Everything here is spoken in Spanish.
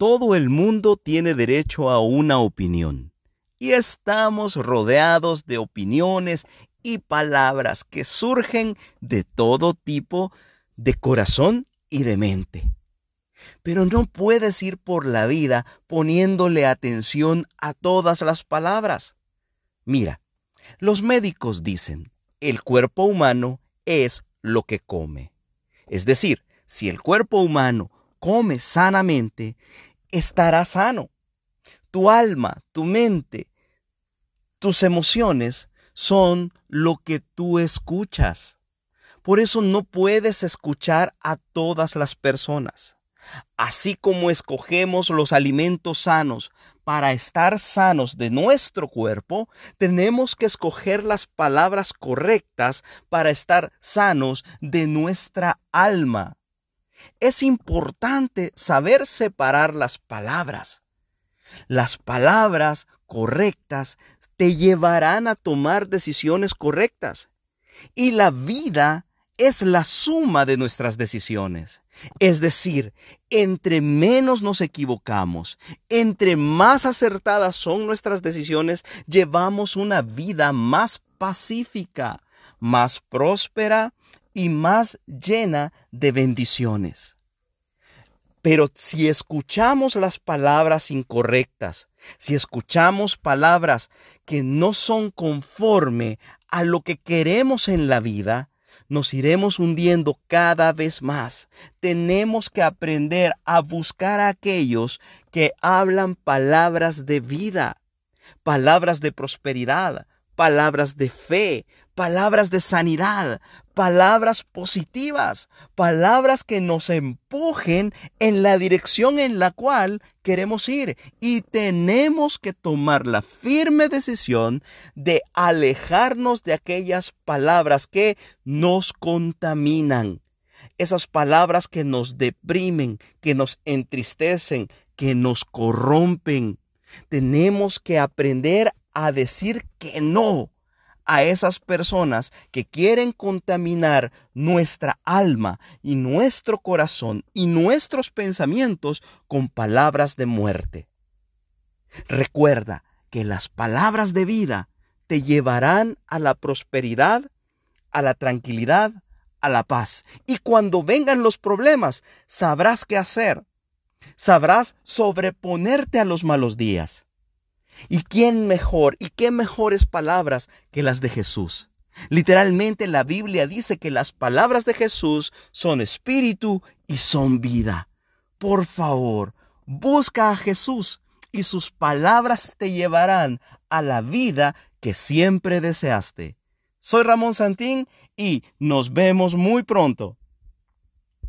todo el mundo tiene derecho a una opinión. Y estamos rodeados de opiniones y palabras que surgen de todo tipo de corazón y de mente. Pero no puedes ir por la vida poniéndole atención a todas las palabras. Mira, los médicos dicen, el cuerpo humano es lo que come. Es decir, si el cuerpo humano come sanamente, estará sano. Tu alma, tu mente, tus emociones son lo que tú escuchas. Por eso no puedes escuchar a todas las personas. Así como escogemos los alimentos sanos para estar sanos de nuestro cuerpo, tenemos que escoger las palabras correctas para estar sanos de nuestra alma. Es importante saber separar las palabras. Las palabras correctas te llevarán a tomar decisiones correctas. Y la vida es la suma de nuestras decisiones. Es decir, entre menos nos equivocamos, entre más acertadas son nuestras decisiones, llevamos una vida más pacífica, más próspera y más llena de bendiciones. Pero si escuchamos las palabras incorrectas, si escuchamos palabras que no son conforme a lo que queremos en la vida, nos iremos hundiendo cada vez más. Tenemos que aprender a buscar a aquellos que hablan palabras de vida, palabras de prosperidad, palabras de fe, palabras de sanidad, palabras positivas, palabras que nos empujen en la dirección en la cual queremos ir. Y tenemos que tomar la firme decisión de alejarnos de aquellas palabras que nos contaminan. Esas palabras que nos deprimen, que nos entristecen, que nos corrompen. Tenemos que aprender a decir que no a esas personas que quieren contaminar nuestra alma y nuestro corazón y nuestros pensamientos con palabras de muerte. Recuerda que las palabras de vida te llevarán a la prosperidad, a la tranquilidad, a la paz. Y cuando vengan los problemas, sabrás qué hacer. Sabrás sobreponerte a los malos días. ¿Y quién mejor y qué mejores palabras que las de Jesús? Literalmente la Biblia dice que las palabras de Jesús son espíritu y son vida. Por favor, busca a Jesús y sus palabras te llevarán a la vida que siempre deseaste. Soy Ramón Santín y nos vemos muy pronto.